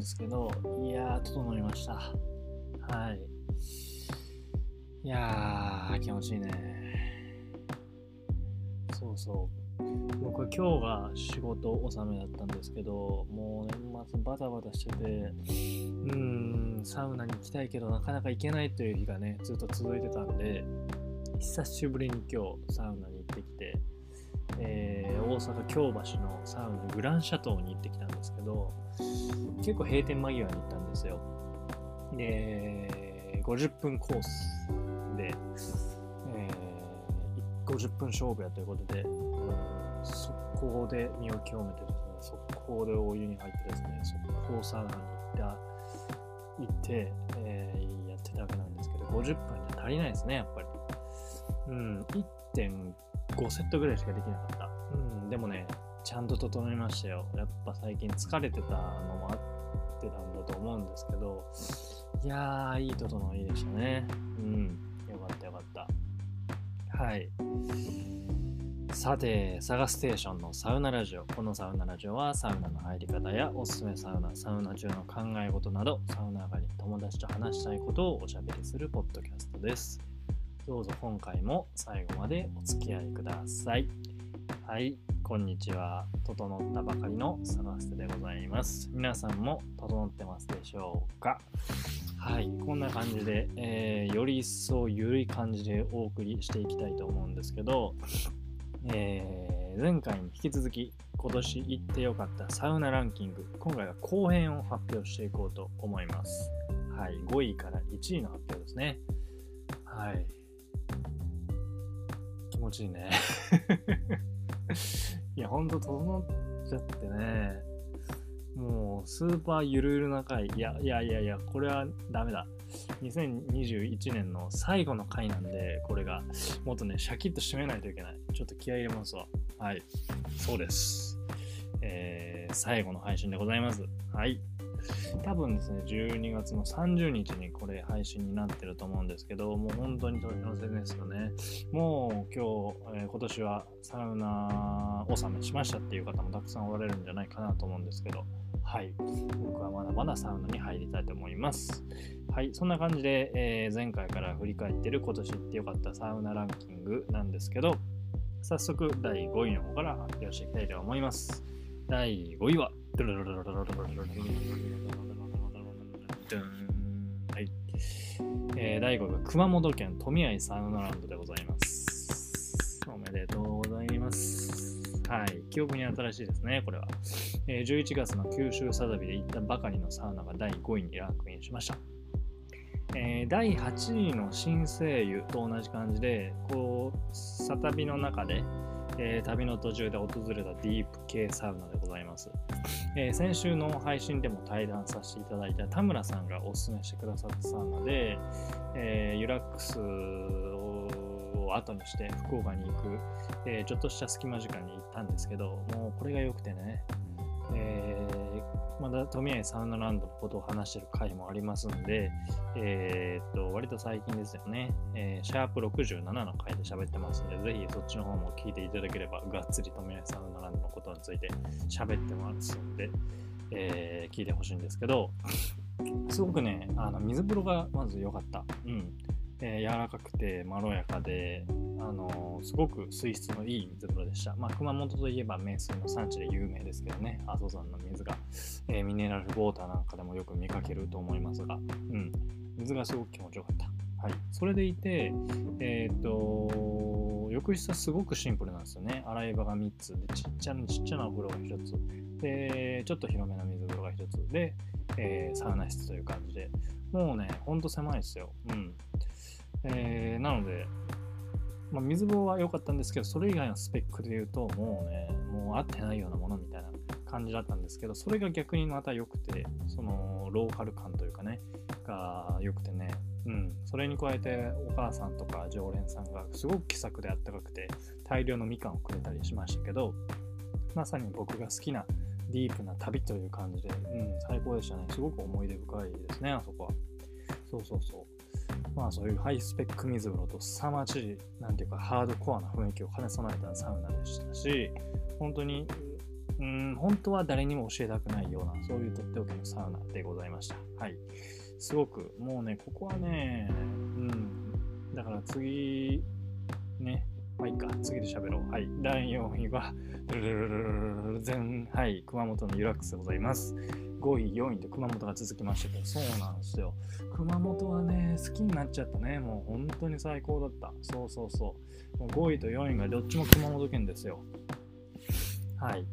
ですけど、いやー、整いました。はい。いやー、気持ちいいね。そうそう。僕、今日が仕事納めだったんですけど、もう年末バタバタしてて、うーん、サウナに行きたいけど、なかなか行けないという日がね、ずっと続いてたんで、久しぶりに今日、サウナに行ってきて、えー、大阪京橋のサウナグランシャトーに行ってきたんですけど結構閉店間際に行ったんですよ。で50分コースで、えー、50分勝負やということで、うん、速攻で身を清めてですね速攻でお湯に入ってですね速攻サウナに行った行って、えー、やってたわけなんですけど50分じゃ足りないですねやっぱり。うん1.5 5セットぐらいしかできなかった。うん、でもね、ちゃんと整いましたよ。やっぱ最近疲れてたのもあってたんだと思うんですけど、いやー、いい整いでしたね。うん、よかったよかった。はい。さて、サガステーションのサウナラジオ。このサウナラジオはサウナの入り方やおすすめサウナ、サウナ中の考え事など、サウナ上がりに友達と話したいことをおしゃべりするポッドキャストです。どうぞ今回も最後までお付き合いください。はい、こんにちは。整ったばかりのサガステでございます。皆さんも整ってますでしょうか？はい、こんな感じで、えー、より一層ゆるい感じでお送りしていきたいと思うんですけど、えー、前回に引き続き今年行ってよかったサウナランキング、今回は後編を発表していこうと思います。はい、5位から1位の発表ですね。はい。気持ちいいね。いや、ほんと整っちゃってね。もう、スーパーゆるゆるな回。いや、いやいやいや、これはダメだ。2021年の最後の回なんで、これが、もっとね、シャキッと締めないといけない。ちょっと気合い入れますわ。はい。そうです。えー、最後の配信でございます。はい。多分ですね、12月の30日にこれ配信になってると思うんですけど、もう本当に年の瀬ですよね。もう今日、えー、今年はサウナ納めしましたっていう方もたくさんおられるんじゃないかなと思うんですけど、はい。僕はまだまだサウナに入りたいと思います。はい。そんな感じで、えー、前回から振り返ってる今年行ってよかったサウナランキングなんですけど、早速第5位の方から発表していきたいと思います。第5位は、はい。えー、第5位は熊本県富合サウナランドでございます。おめでとうございます。はい。記憶に新しいですね、これは。えー、11月の九州サダビで行ったばかりのサウナが第5位にランクインしました。えー、第8位の新声優と同じ感じで、こう、サタビの中で、えー、旅の途中で訪れたディープ系サウナでございます、えー、先週の配信でも対談させていただいた田村さんがおすすめしてくださったサウナで、えー、ユラックスを後にして福岡に行く、えちょっとした隙間時間に行ったんですけどもうこれが良くてね、えまだ富谷サウナランドのことを話してる回もありますんで、えー、っと、割と最近ですよね、えー、シャープ67の回で喋ってますんで、ぜひそっちの方も聞いていただければ、がっつり富谷サウナランドのことについて喋ってますんで、えー、聞いてほしいんですけど、すごくね、あの水風呂がまず良かった。うん。えー、柔らかくてまろやかで、あのー、すごく水質のいい水風呂でした。まあ、熊本といえば名水の産地で有名ですけどね、阿蘇山の水が、えー、ミネラルウォーターなんかでもよく見かけると思いますが、うん、水がすごく気持ちよかった。はい、それでいて、えっ、と、浴室はすごくシンプルなんですよね。洗い場が3つで、ちっちゃなちっちゃなお風呂が1つ、で、ちょっと広めな水風呂が1つで、え、サウナ室という感じで、もうね、ほんと狭いですよ。うん。えー、なので、まあ、水風呂は良かったんですけど、それ以外のスペックで言うと、もうね、もう合ってないようなものみたいな感じだったんですけど、それが逆にまた良くて、そのローカル感というかね、が良くてね、うん、それに加えてお母さんとか常連さんがすごく気さくであったかくて、大量のみかんをくれたりしましたけど、まさに僕が好きなディープな旅という感じで、うん、最高でしたね。すごく思い出深いですね、あそこは。そうそうそう。まあそういうハイスペック水風呂と凄まじい、なんていうかハードコアな雰囲気を兼ね備えたサウナでしたし、本当に、うん、本当は誰にも教えたくないような、そういうとっておきのサウナでございました。はい。すごく、もうね、ここはね、うん、だから次、ね、まあいいか、次で喋ろう。はい。第4位は、全、はい、熊本のユラックスでございます。5位、4位と熊本が続きましたけど、そうなんですよ。熊本はね、好きになっちゃったね。もう本当に最高だった。そうそうそう。もう5位と4位がどっちも熊本県ですよ。はい。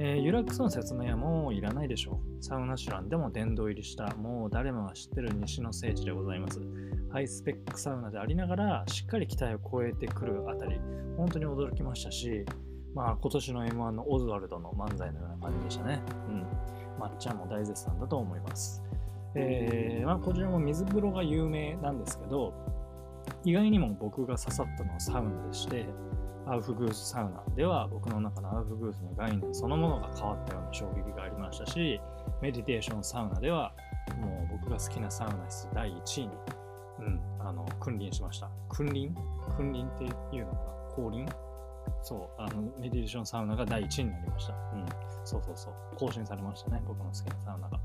えー、ユラックスの説明はもういらないでしょう。サウナシュランでも殿堂入りした、もう誰もが知ってる西の聖地でございます。ハイスペックサウナでありながら、しっかり期待を超えてくるあたり、本当に驚きましたし、まあ今年の M1 のオズワルドの漫才のような感じでしたね。うん。まっちゃんも大絶賛だと思います。えー、まあ、こちらも水風呂が有名なんですけど、意外にも僕が刺さったのはサウナでして、アウフグースサウナでは僕の中のアウフグースの概念そのものが変わったような衝撃がありましたし、メディテーションサウナではもう僕が好きなサウナ室第1位に、うん、あの、君臨しました。君臨？君臨っていうのかな？降臨？そう、あの、メディテーションサウナが第1位になりました。うん。そうそうそう。更新されましたね。僕の好きなサウナが。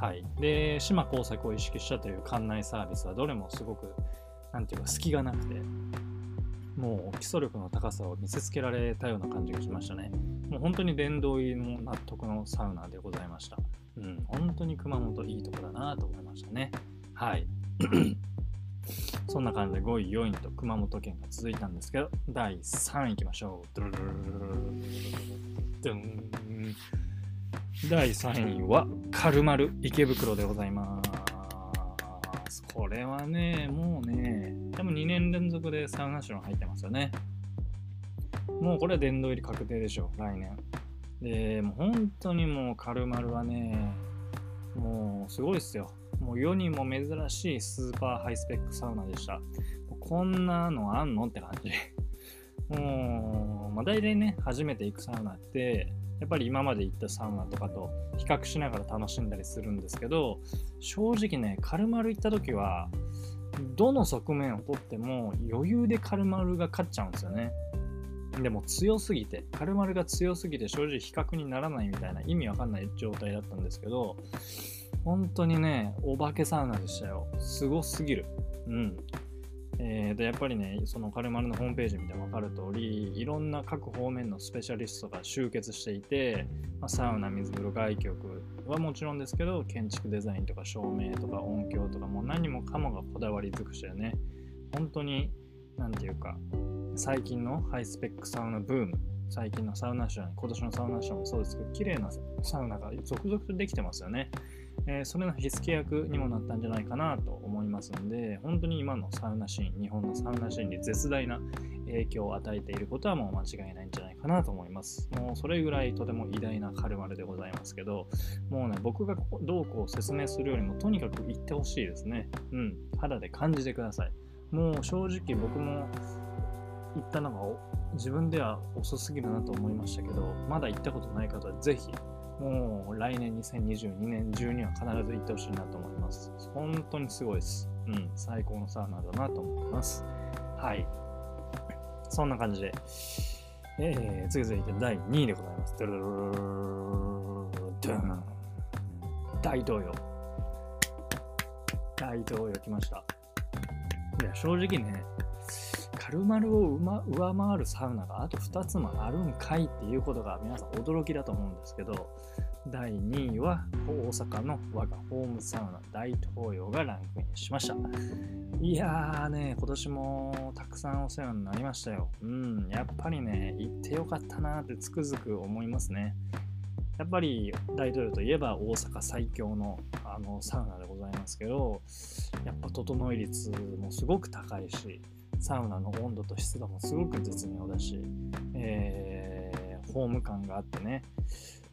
はい。で、島工作を意識したという館内サービスはどれもすごく、なんていうか、隙がなくて、もう基礎力の高さを見せつけられたような感じがしましたね。もう本当に殿堂入りの納得のサウナでございました。うん、本当に熊本いいとこだなと思いましたね。はい。そんな感じで5位、4位と熊本県が続いたんですけど、第3位いきましょう。第3位は、カルマル池袋でございます。これはね、もうね、多分2年連続でサウナシュ入ってますよね。もうこれは殿堂入り確定でしょう、来年。で、もう本当にもうカルマルはね、もうすごいっすよ。もう世にも珍しいスーパーハイスペックサウナでした。こんなのあんのって感じ。もう、まあ、大体ね、初めて行くサウナって、やっぱり今まで行ったサウナとかと比較しながら楽しんだりするんですけど、正直ね、カルマル行った時は、どの側面をとっても余裕でカルマルが勝っちゃうんですよね。でも強すぎて、カルマルが強すぎて正直比較にならないみたいな意味わかんない状態だったんですけど、本当にね、お化けサウナでしたよ。すごすぎる。うん。えー、でやっぱりね、そのカルマルのホームページ見て分かる通り、いろんな各方面のスペシャリストが集結していて、まあ、サウナ、水風呂、外局はもちろんですけど、建築デザインとか照明とか音響とか、もう何もかもがこだわり尽くしてね、本当に、何て言うか、最近のハイスペックサウナブーム、最近のサウナショー、今年のサウナショーもそうですけど、綺麗なサウナが続々とできてますよね。えー、それの火付け役にもなったんじゃないかなと思いますので、本当に今のサウナシーン、日本のサウナシーンに絶大な影響を与えていることはもう間違いないんじゃないかなと思います。もうそれぐらいとても偉大なカルマルでございますけど、もうね、僕がどうこう説明するよりもとにかく言ってほしいですね。うん、肌で感じてください。もう正直僕も行ったのが自分では遅すぎるなと思いましたけど、まだ行ったことない方はぜひもう来年2022年中には必ず行ってほしいなと思います。本当にすごいです。うん、最高のサウナだなと思います。はい。そんな感じで、えー、次々いて第2位でございます。ドゥルルルルル大統領。大統領来ました。いや、正直ね、カルマルを上回るサウナがあと2つもあるんかいっていうことが皆さん驚きだと思うんですけど、第2位は大阪の我がホームサウナ大東洋がランクインしました。いやーね、今年もたくさんお世話になりましたよ。うん、やっぱりね、行ってよかったなってつくづく思いますね。やっぱり大統領といえば大阪最強のあのサウナでございますけど、やっぱ整い率もすごく高いし、サウナの温度と湿度もすごく絶妙だし、えー、ホーム感があってね、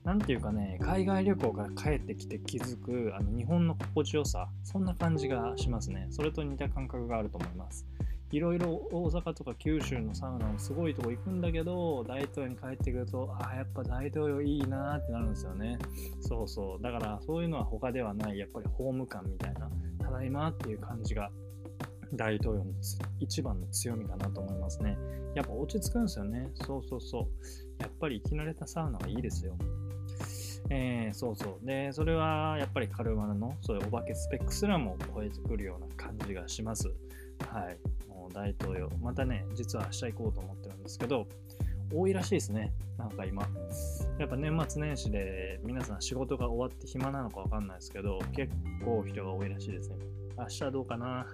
なんていうかね、海外旅行から帰ってきて気づくあの日本の心地よさ、そんな感じがしますね。それと似た感覚があると思います。いろいろ大阪とか九州のサウナもすごいとこ行くんだけど、大東洋に帰ってくると、ああ、やっぱ大東洋いいなってなるんですよね。そうそう。だからそういうのは他ではない、やっぱりホーム感みたいな、ただいまっていう感じが大統領の一番の強みかなと思いますね。やっぱ落ち着くんですよね。そうそうそう。やっぱり生き慣れたサウナはいいですよ。えー、そうそう。で、それはやっぱりカルマルのそういうお化けスペックすらも超えてくるような感じがします。はい。もう大統領。またね、実は明日行こうと思ってるんですけど、多いらしいですね。なんか今。やっぱ年末年始で皆さん仕事が終わって暇なのかわかんないですけど、結構人が多いらしいですね。明日どうかな。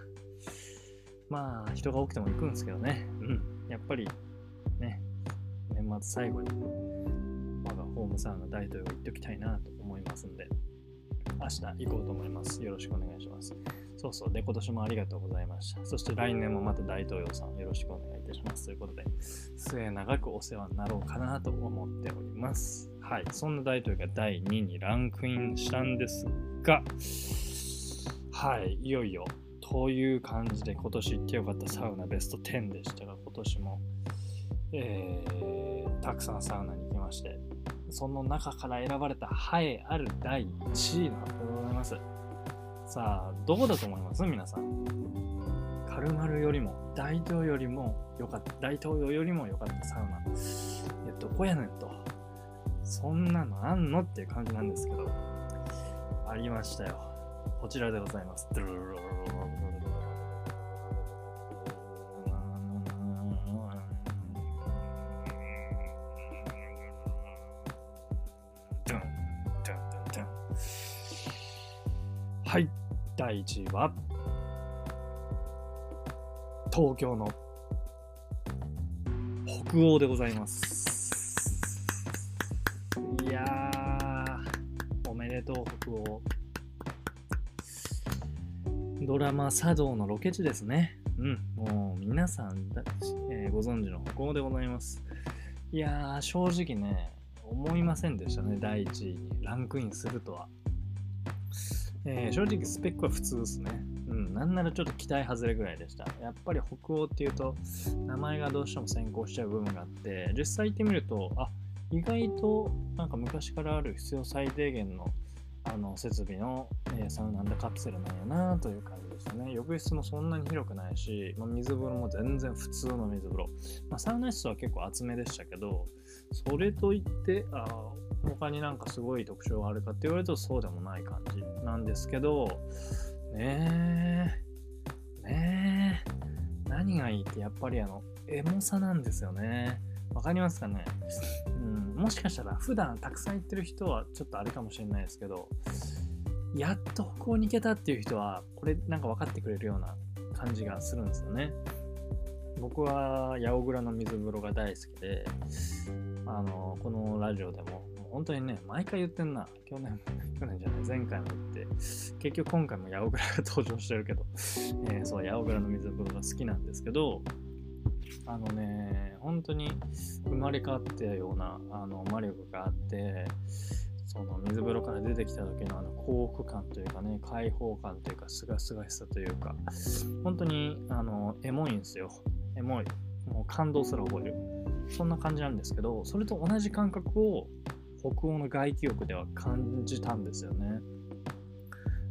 まあ、人が多くても行くんですけどね。うん。やっぱり、ね、年末最後に我がホームサウナ大統領行っておきたいなと思いますんで、明日行こうと思います。よろしくお願いします。そうそう。で、今年もありがとうございました。そして来年もまた大統領さんよろしくお願いいたします。ということで、末永くお世話になろうかなと思っております。はい。そんな大統領が第2位にランクインしたんですが、はい。いよいよ、という感じで今年行ってよかったサウナベスト10でしたが、今年も、えー、たくさんサウナに行きまして、その中から選ばれた栄えある第1位の発表でございます。さあ、どこだと思います？皆さん。カルマルよりも、大東よりも良かった、大東洋よりも良かったサウナ。え、どこやねんと。そんなのあんの？っていう感じなんですけど、ありましたよ。こちらでございます。はい、第1位は、東京の北欧でございます。いやドラマ茶道のロケ地ですね。うん、もう皆さんだ、えー、ご存知の北欧でございます。いやー、正直ね、思いませんでしたね、第1位にランクインするとは。えー、正直スペックは普通ですね。うん、なんならちょっと期待外れぐらいでした。やっぱり北欧っていうと、名前がどうしても先行しちゃう部分があって、実際行ってみると、あ意外となんか昔からある必要最低限のあの設備の、えー、サウナでカプセルなんやなという感じでしたね。浴室もそんなに広くないし、まあ、水風呂も全然普通の水風呂。まあ、サウナ室は結構厚めでしたけど、それといって、あ他になんかすごい特徴があるかって言われるとそうでもない感じなんですけど、ねえ、ねえ、何がいいってやっぱりあの、エモさなんですよね。わかりますかね、もしかしたら普段たくさん行ってる人はちょっとあれかもしれないですけど、やっとここに行けたっていう人は、これなんか分かってくれるような感じがするんですよね。僕は八百倉の水風呂が大好きで、あの、このラジオでも、本当にね、毎回言ってんな。去年、去年じゃない、前回も言って、結局今回も八百倉が登場してるけど、えー、そう、八百倉の水風呂が好きなんですけど、あのね、本当に生まれ変わったようなあの魔力があって、その水風呂から出てきた時のあの幸福感というかね、開放感というか、すがすがしさというか、本当にあのエモいんですよ。エモい。もう感動すら覚える。そんな感じなんですけど、それと同じ感覚を北欧の外気浴では感じたんですよね。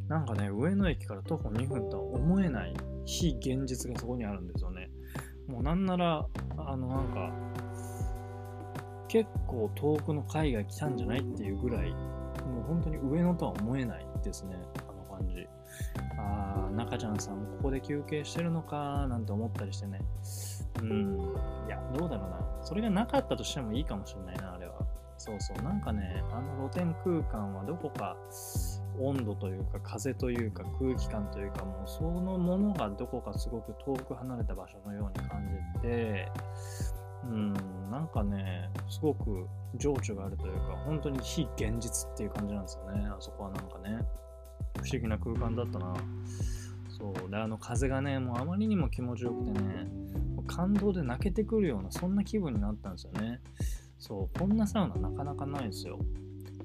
なんかね、上野駅から徒歩2分とは思えない非現実がそこにあるんですよね。もうなんなら、あのなんか、結構遠くの海外来たんじゃないっていうぐらい、もう本当に上野とは思えないですね、あの感じ。ああ、中ちゃんさんここで休憩してるのかなんて思ったりしてね。うん。いや、どうだろうな。それがなかったとしてもいいかもしれないな、あれは。そうそう。なんかね、あの露天空間はどこか温度というか風というか空気感というかもうそのものがどこかすごく遠く離れた場所のように感じてうんなんかねすごく情緒があるというか本当に非現実っていう感じなんですよね。あそこはなんかね。不思議な空間だったな。そう。であの風がねもうあまりにも気持ちよくてね感動で泣けてくるようなそんな気分になったんですよね。そう。こんなサウナなかなかないですよ。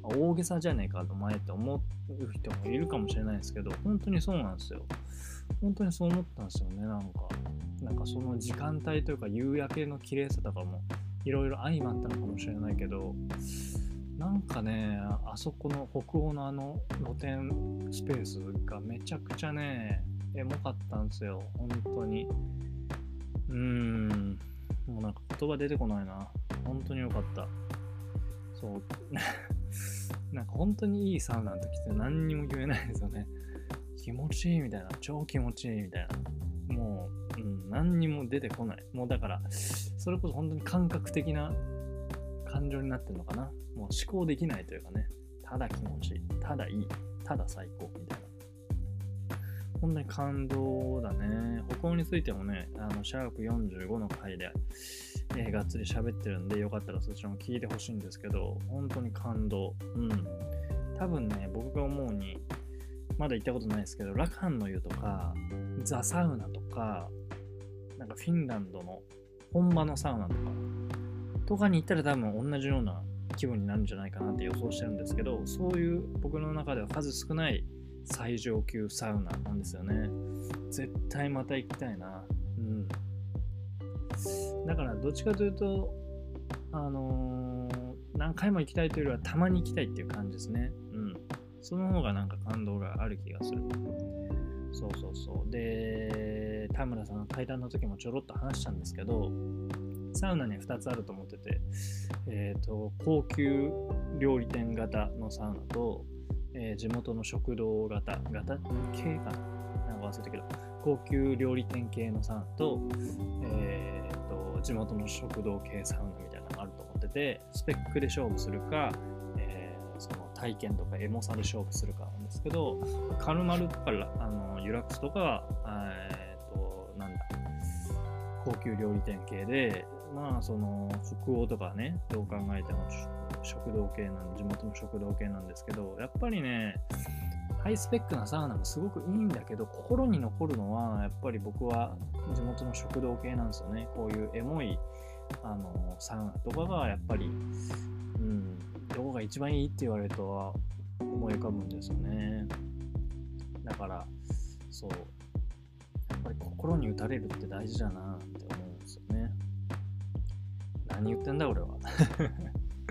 大げさじゃねえかと前って思う人もいるかもしれないですけど、本当にそうなんですよ。本当にそう思ったんですよね、なんか。なんかその時間帯というか夕焼けの綺麗さとかもいろいろ相まったのかもしれないけど、なんかね、あそこの北欧のあの露天スペースがめちゃくちゃね、エモかったんですよ。本当に。うーん。もうなんか言葉出てこないな。本当によかった。そう。なんか本当にいいサウナの時って何にも言えないですよね。気持ちいいみたいな。超気持ちいいみたいな。もう、うん、何にも出てこない。もうだから、それこそ本当に感覚的な感情になってるのかな。もう思考できないというかね。ただ気持ちいい。ただいい。ただ最高みたいな。本当に感動だね。歩行についてもね、あの、シャープ45の回で、えー、がっつり喋ってるんで、よかったらそちらも聞いてほしいんですけど、本当に感動。うん。多分ね、僕が思うに、まだ行ったことないですけど、ラカンの湯とか、ザ・サウナとか、なんかフィンランドの本場のサウナとか、とかに行ったら多分同じような気分になるんじゃないかなって予想してるんですけど、そういう僕の中では数少ない最上級サウナなんですよね。絶対また行きたいな。うん。だからどっちかというと、あのー、何回も行きたいというよりはたまに行きたいっていう感じですね。うん。その方がなんか感動がある気がする。そうそうそう。で、田村さんの対談の時もちょろっと話したんですけど、サウナには2つあると思ってて、えっ、ー、と、高級料理店型のサウナと、えー、地元の食堂型、型？系かな？なんか忘れたけど、高級料理店系のサウナと、えーと、地元の食堂系サウナみたいなのがあると思ってて、スペックで勝負するか、えー、その体験とかエモさで勝負するかなんですけど、カルマルとかあのユラックスとか、えーと、なんだ、高級料理店系で、まあその北欧とかね、どう考えても食堂系なん地元の食堂系なんですけど、やっぱりね、ハイスペックなサウナもすごくいいんだけど、心に残るのは、やっぱり僕は地元の食堂系なんですよね。こういうエモいあのサウナとかがやっぱり、うん、どこが一番いいって言われるとは思い浮かぶんですよね。だから、そう、やっぱり心に打たれるって大事だなって思うんですよね。何言ってんだ俺は。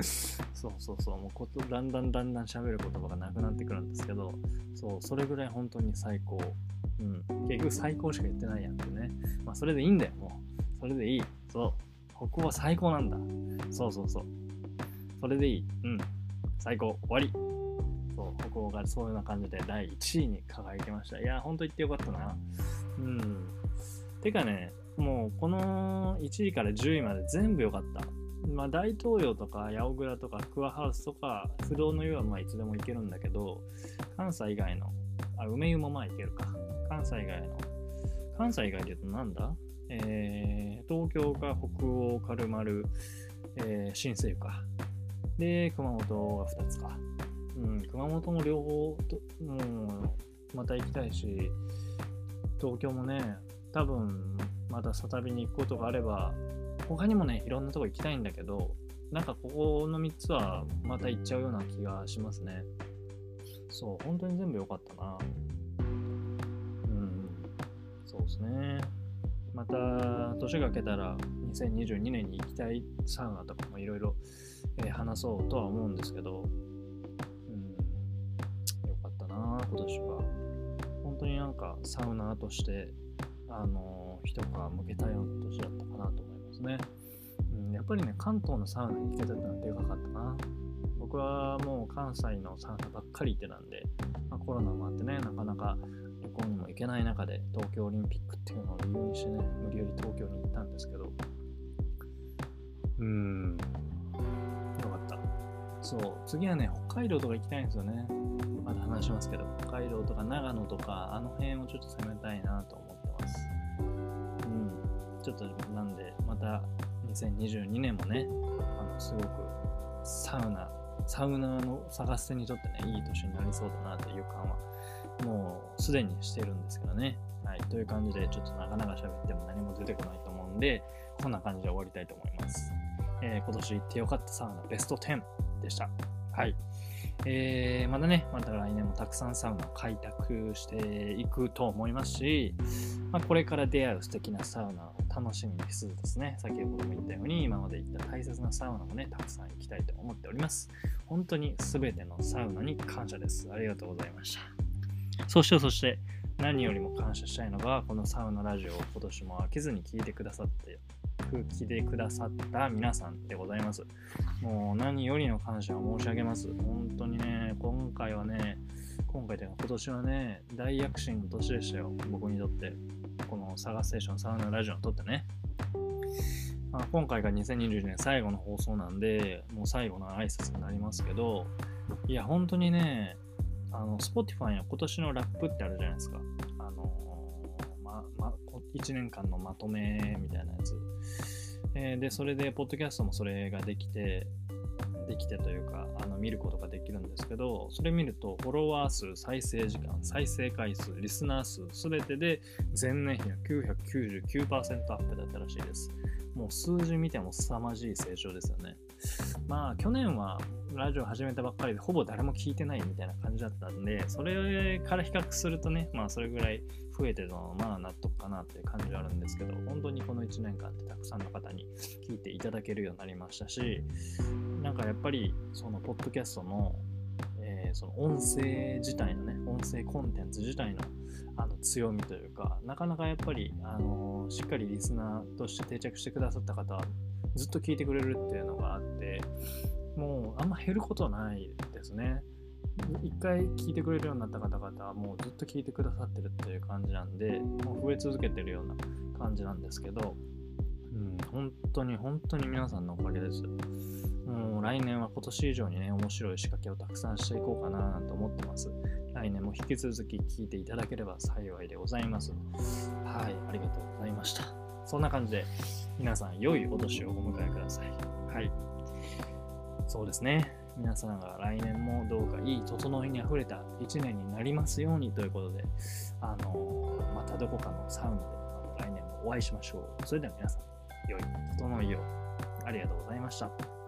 そうそうそう、もうことだんだんだんだん喋る言葉がなくなってくるんですけど、そう、それぐらい本当に最高。うん、結局最高しか言ってないやんってね。まあ、それでいいんだよ、もう。それでいい。そう。ここは最高なんだ。そうそうそう。それでいい。うん。最高。終わり。そう、ここがそういうような感じで第1位に輝きました。いや、ほんと言ってよかったな。うん。てかね、もうこの1位から10位まで全部良かった。まあ、大東洋とか八百倉とかクアハウスとか不動の湯はまあいつでも行けるんだけど関西以外のあ梅湯もまあ行けるか。関西以外の関西以外で言うとなんだ？えー、東京か北欧軽丸、えー、新生か。で熊本が2つか。うん熊本も両方と、う、また行きたいし東京もね多分また再びに行くことがあれば他にもね、いろんなとこ行きたいんだけど、なんかここの3つはまた行っちゃうような気がしますね。そう、本当に全部良かったな。うん、そうですね。また、年が明けたら2022年に行きたいサウナとかもいろいろ話そうとは思うんですけど、うん、よかったな、今年は。本当になんかサウナーとして、あの、一皮向けたような年だったかなと。ですね。うん、やっぱりね、関東のサウナに行けたってのはでかかったな。僕はもう関西のサウナばっかり行ってたんで、まあ、コロナもあってね、なかなか旅行にも行けない中で東京オリンピックっていうのを理由にしてね、無理やり東京に行ったんですけど、うーん、よかった。そう、次はね、北海道とか行きたいんですよね。また話しますけど、北海道とか長野とか、あの辺をちょっと攻めたいなと思ってます。ちょっとなんでま、た2022年もね、あのすごくサウナ、サウナの探す手にとってね、いい年になりそうだなという感は、もうすでにしてるんですけどね。はい、という感じで、ちょっと長々喋っても何も出てこないと思うんで、こんな感じで終わりたいと思います。えー、今年行ってよかったサウナベスト10でした。はい。えー、またね、また来年もたくさんサウナ開拓していくと思いますし、まあ、これから出会う素敵なサウナ楽しみにしつつですね、先ほども言ったように、今まで行った大切なサウナもね、たくさん行きたいと思っております。本当に全てのサウナに感謝です。ありがとうございました。そして、そして、何よりも感謝したいのが、このサウナラジオを今年も飽きずに聞いてくださって、聞いてくださった皆さんでございます。もう何よりの感謝を申し上げます。本当にね、今回はね、今回というか今年はね、大躍進の年でしたよ、僕にとって。このサガステーションサウナラジオにとってね。まあ、今回が2020年最後の放送なんで、もう最後の挨拶になりますけど、いや、本当にね、あの、Spotify の今年のラップってあるじゃないですか。あのー、ま、ま、1年間のまとめみたいなやつ。えー、で、それで、ポッドキャストもそれができて、できてというか、あの見ることができるんですけど、それ見ると、フォロワー数、再生時間、再生回数、リスナー数、全てで前年比が999%アップだったらしいです。もう数字見ても凄まじい成長ですよね。まあ、去年はラジオ始めたばっかりで、ほぼ誰も聞いてないみたいな感じだったんで、それから比較するとね、まあ、それぐらい増えてるのは、まあ、納得かなっていう感じがあるんですけど、本当にこの1年間ってたくさんの方に聞いていただけるようになりましたし、なんかやっぱり、その、ポッドキャストの、えー、その音声自体のね、音声コンテンツ自体のあの強みというか、なかなかやっぱり、あのー、しっかりリスナーとして定着してくださった方は、ずっと聞いてくれるっていうのがあって、もうあんま減ることはないですね。一回聞いてくれるようになった方々はもうずっと聞いてくださってるっていう感じなんで、もう増え続けてるような感じなんですけど、うん、本当に本当に皆さんのおかげです。もう来年は今年以上にね、面白い仕掛けをたくさんしていこうかななんて思ってます。来年も引き続き聞いていただければ幸いでございます。はい、ありがとうございました。そんな感じで、皆さん良いお年をお迎えください。はい。そうですね。皆さんが来年もどうかいい整いにあふれた1年になりますようにということで、あのまたどこかのサウナで来年もお会いしましょう。それでは皆さん、良い整いをありがとうございました。